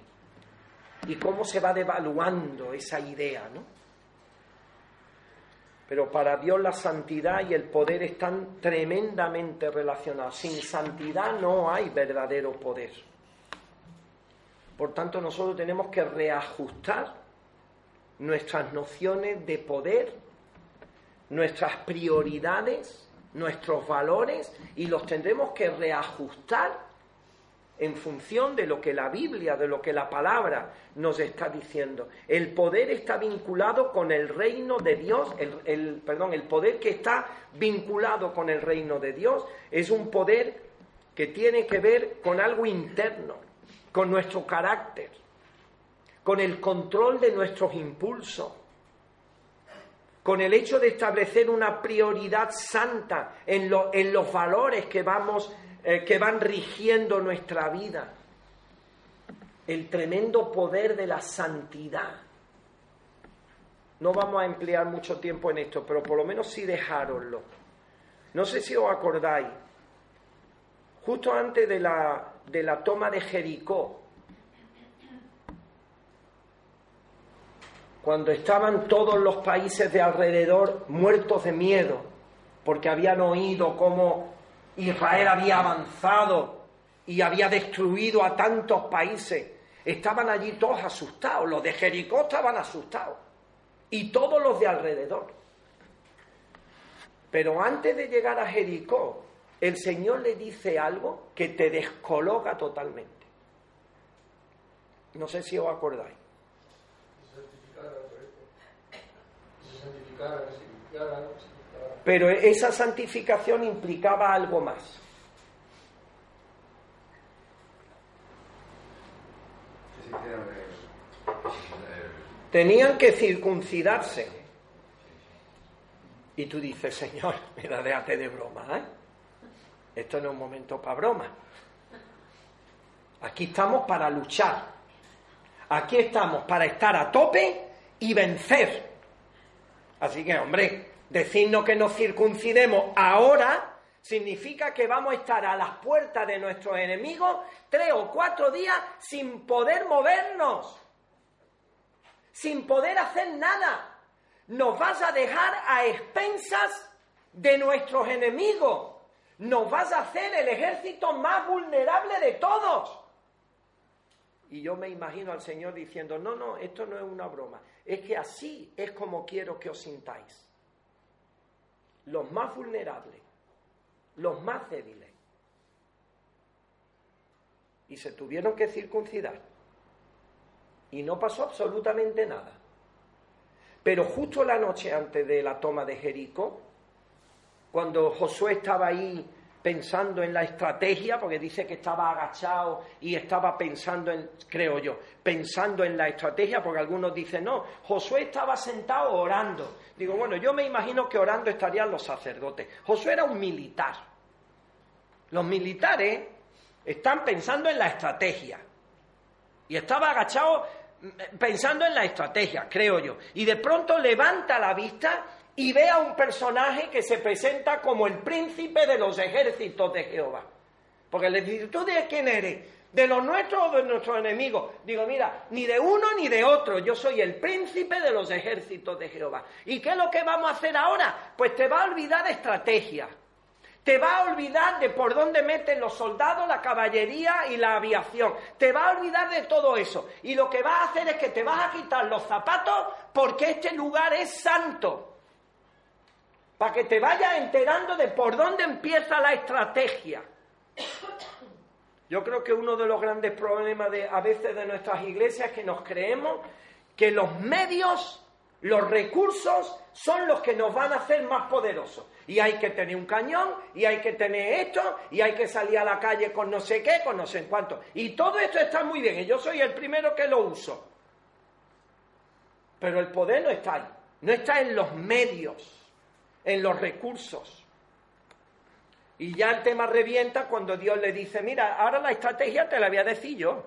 Y cómo se va devaluando esa idea, ¿no? Pero para Dios la santidad y el poder están tremendamente relacionados. Sin santidad no hay verdadero poder. Por tanto, nosotros tenemos que reajustar nuestras nociones de poder nuestras prioridades, nuestros valores y los tendremos que reajustar en función de lo que la Biblia, de lo que la palabra nos está diciendo. El poder está vinculado con el reino de Dios, el, perdón, el poder que está vinculado con el reino de Dios es un poder que tiene que ver con algo interno, con nuestro carácter, con el control de nuestros impulsos, con el hecho de establecer una prioridad santa en, los valores que vamos eh, que van rigiendo nuestra vida. El tremendo poder de la santidad. No vamos a emplear mucho tiempo en esto, pero por lo menos sí dejároslo. No sé si os acordáis, justo antes de la, de la toma de Jericó, cuando estaban todos los países de alrededor muertos de miedo, porque habían oído cómo Israel había avanzado y había destruido a tantos países. Estaban allí todos asustados, los de Jericó estaban asustados y todos los de alrededor. Pero antes de llegar a Jericó, el Señor le dice algo que te descoloca totalmente. No sé si os acordáis. Pero esa santificación implicaba algo más. Tenían que circuncidarse. Y tú dices, Señor, mira, déjate de broma, ¿eh? Esto no es un momento para broma. Aquí estamos para luchar. Aquí estamos para estar a tope y vencer. Así que, hombre, Decirnos que nos circuncidemos ahora significa que vamos a estar a las puertas de nuestros enemigos tres o cuatro días sin poder movernos, sin poder hacer nada. Nos vas a dejar a expensas de nuestros enemigos. Nos vas a hacer el ejército más vulnerable de todos. Y yo me imagino al Señor diciendo, no, no, esto no es una broma, es que así es como quiero que os sintáis los más vulnerables, los más débiles. Y se tuvieron que circuncidar. Y no pasó absolutamente nada. Pero justo la noche antes de la toma de Jericó, cuando Josué estaba ahí pensando en la estrategia, porque dice que estaba agachado y estaba pensando en, creo yo, pensando en la estrategia, porque algunos dicen, no, Josué estaba sentado orando. Digo, bueno, yo me imagino que orando estarían los sacerdotes. Josué era un militar. Los militares están pensando en la estrategia. Y estaba agachado mm, pensando en la estrategia, creo yo. Y de pronto levanta la vista y ve a un personaje que se presenta como el príncipe de los ejércitos de Jehová. Porque le dice, ¿tú de quién eres? ¿De los nuestros o de nuestros enemigos? Digo, mira, ni de uno ni de otro, yo soy el príncipe de los ejércitos de Jehová. ¿Y qué es lo que vamos a hacer ahora? Pues te va a olvidar de estrategia. Te va a olvidar de por dónde meten los soldados, la caballería y la aviación. Te va a olvidar de todo eso. Y lo que vas a hacer es que te vas a quitar los zapatos porque este lugar es santo para que te vayas enterando de por dónde empieza la estrategia. Yo creo que uno de los grandes problemas de, a veces de nuestras iglesias es que nos creemos que los medios, los recursos son los que nos van a hacer más poderosos. Y hay que tener un cañón, y hay que tener esto, y hay que salir a la calle con no sé qué, con no sé cuánto. Y todo esto está muy bien, y yo soy el primero que lo uso. Pero el poder no está ahí, no está en los medios en los recursos. Y ya el tema revienta cuando Dios le dice, mira, ahora la estrategia te la voy a decir yo.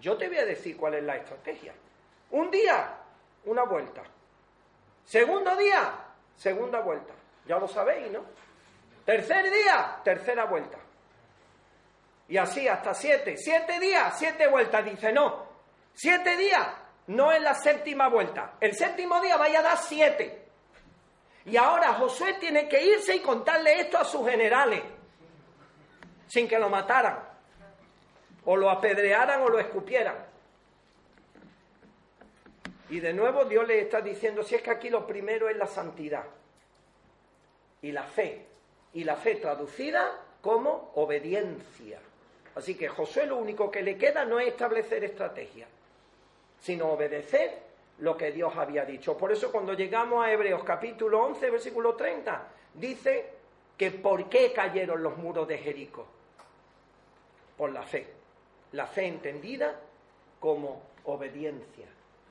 Yo te voy a decir cuál es la estrategia. Un día, una vuelta. Segundo día, segunda vuelta. Ya lo sabéis, ¿no? Tercer día, tercera vuelta. Y así hasta siete. Siete días, siete vueltas. Dice, no. Siete días, no es la séptima vuelta. El séptimo día vaya a dar siete. Y ahora Josué tiene que irse y contarle esto a sus generales, sin que lo mataran, o lo apedrearan o lo escupieran. Y de nuevo Dios le está diciendo, si es que aquí lo primero es la santidad. y la fe. Y la fe traducida como obediencia. Así que Josué lo único que le queda no es establecer estrategia, sino obedecer lo que Dios había dicho. Por eso cuando llegamos a Hebreos capítulo 11, versículo 30, dice que por qué cayeron los muros de Jericó. Por la fe. La fe entendida como obediencia.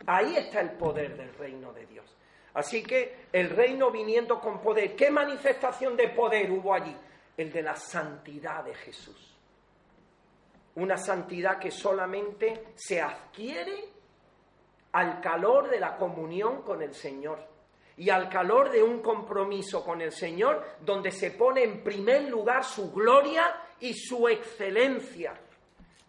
Ahí está el poder del reino de Dios. Así que el reino viniendo con poder. ¿Qué manifestación de poder hubo allí? El de la santidad de Jesús. Una santidad que solamente se adquiere al calor de la comunión con el Señor y al calor de un compromiso con el Señor donde se pone en primer lugar su gloria y su excelencia.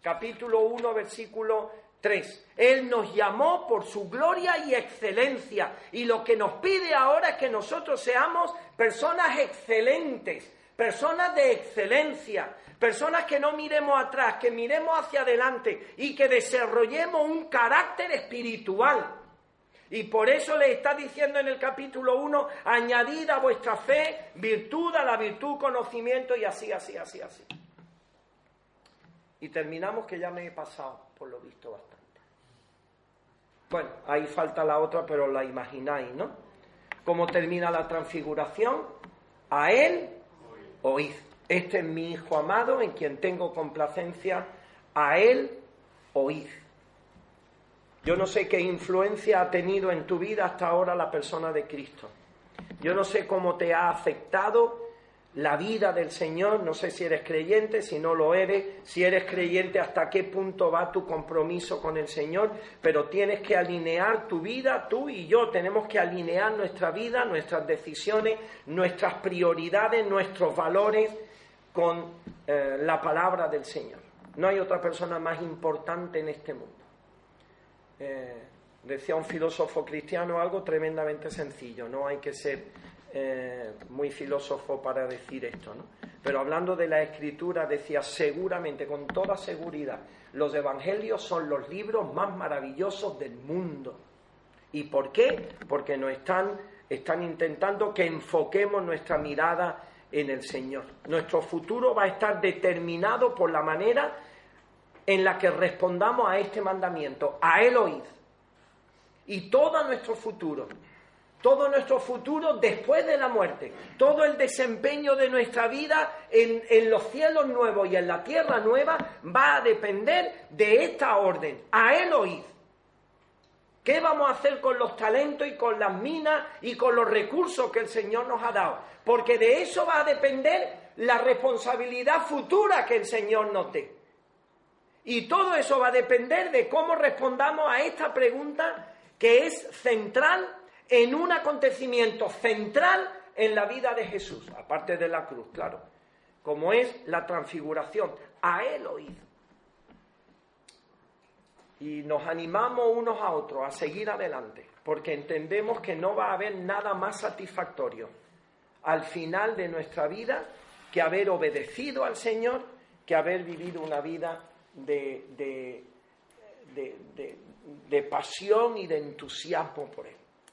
Capítulo 1, versículo 3. Él nos llamó por su gloria y excelencia y lo que nos pide ahora es que nosotros seamos personas excelentes, personas de excelencia, personas que no miremos atrás, que miremos hacia adelante y que desarrollemos un carácter espiritual. Y por eso le está diciendo en el capítulo 1, añadid a vuestra fe virtud, a la virtud conocimiento y así, así, así, así. Y terminamos que ya me he pasado, por lo visto, bastante. Bueno, ahí falta la otra, pero la imagináis, ¿no? ¿Cómo termina la transfiguración? A él oíd. Este es mi Hijo amado en quien tengo complacencia. A él oíd. Yo no sé qué influencia ha tenido en tu vida hasta ahora la persona de Cristo. Yo no sé cómo te ha afectado la vida del Señor, no sé si eres creyente, si no lo eres, si eres creyente, hasta qué punto va tu compromiso con el Señor, pero tienes que alinear tu vida, tú y yo, tenemos que alinear nuestra vida, nuestras decisiones, nuestras prioridades, nuestros valores con eh, la palabra del Señor. No hay otra persona más importante en este mundo. Eh, decía un filósofo cristiano algo tremendamente sencillo, no hay que ser eh, muy filósofo para decir esto, ¿no? Pero hablando de la escritura decía seguramente, con toda seguridad, los evangelios son los libros más maravillosos del mundo. ¿Y por qué? Porque nos están, están intentando que enfoquemos nuestra mirada en el Señor. Nuestro futuro va a estar determinado por la manera en la que respondamos a este mandamiento, a oíd. Y todo nuestro futuro todo nuestro futuro después de la muerte, todo el desempeño de nuestra vida en, los cielos nuevos y en la tierra nueva va a depender de esta orden. A Él oíd. ¿Qué vamos a hacer con los talentos y con las minas y con los recursos que el Señor nos ha dado? Porque de eso va a depender la responsabilidad futura que el Señor nos dé. Y todo eso va a depender de cómo respondamos a esta pregunta que es central en un acontecimiento central en la vida de Jesús, aparte de la cruz, claro, como es la transfiguración. A Él oíd. Y nos animamos unos a otros a seguir adelante, porque entendemos que no va a haber nada más satisfactorio al final de nuestra vida que haber obedecido al Señor, que haber vivido una vida de, de pasión y de entusiasmo por Él.